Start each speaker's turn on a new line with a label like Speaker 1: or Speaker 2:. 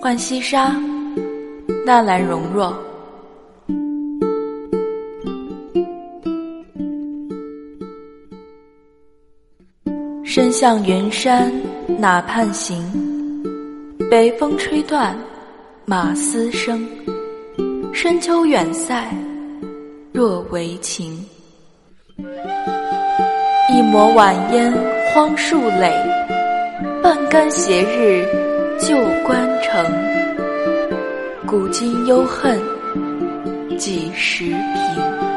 Speaker 1: 浣溪沙，纳兰容若。身向云山哪畔行？北风吹断马嘶声。深秋远塞若为情。一抹晚烟荒树垒，半竿斜日旧关城。古今忧恨几时平？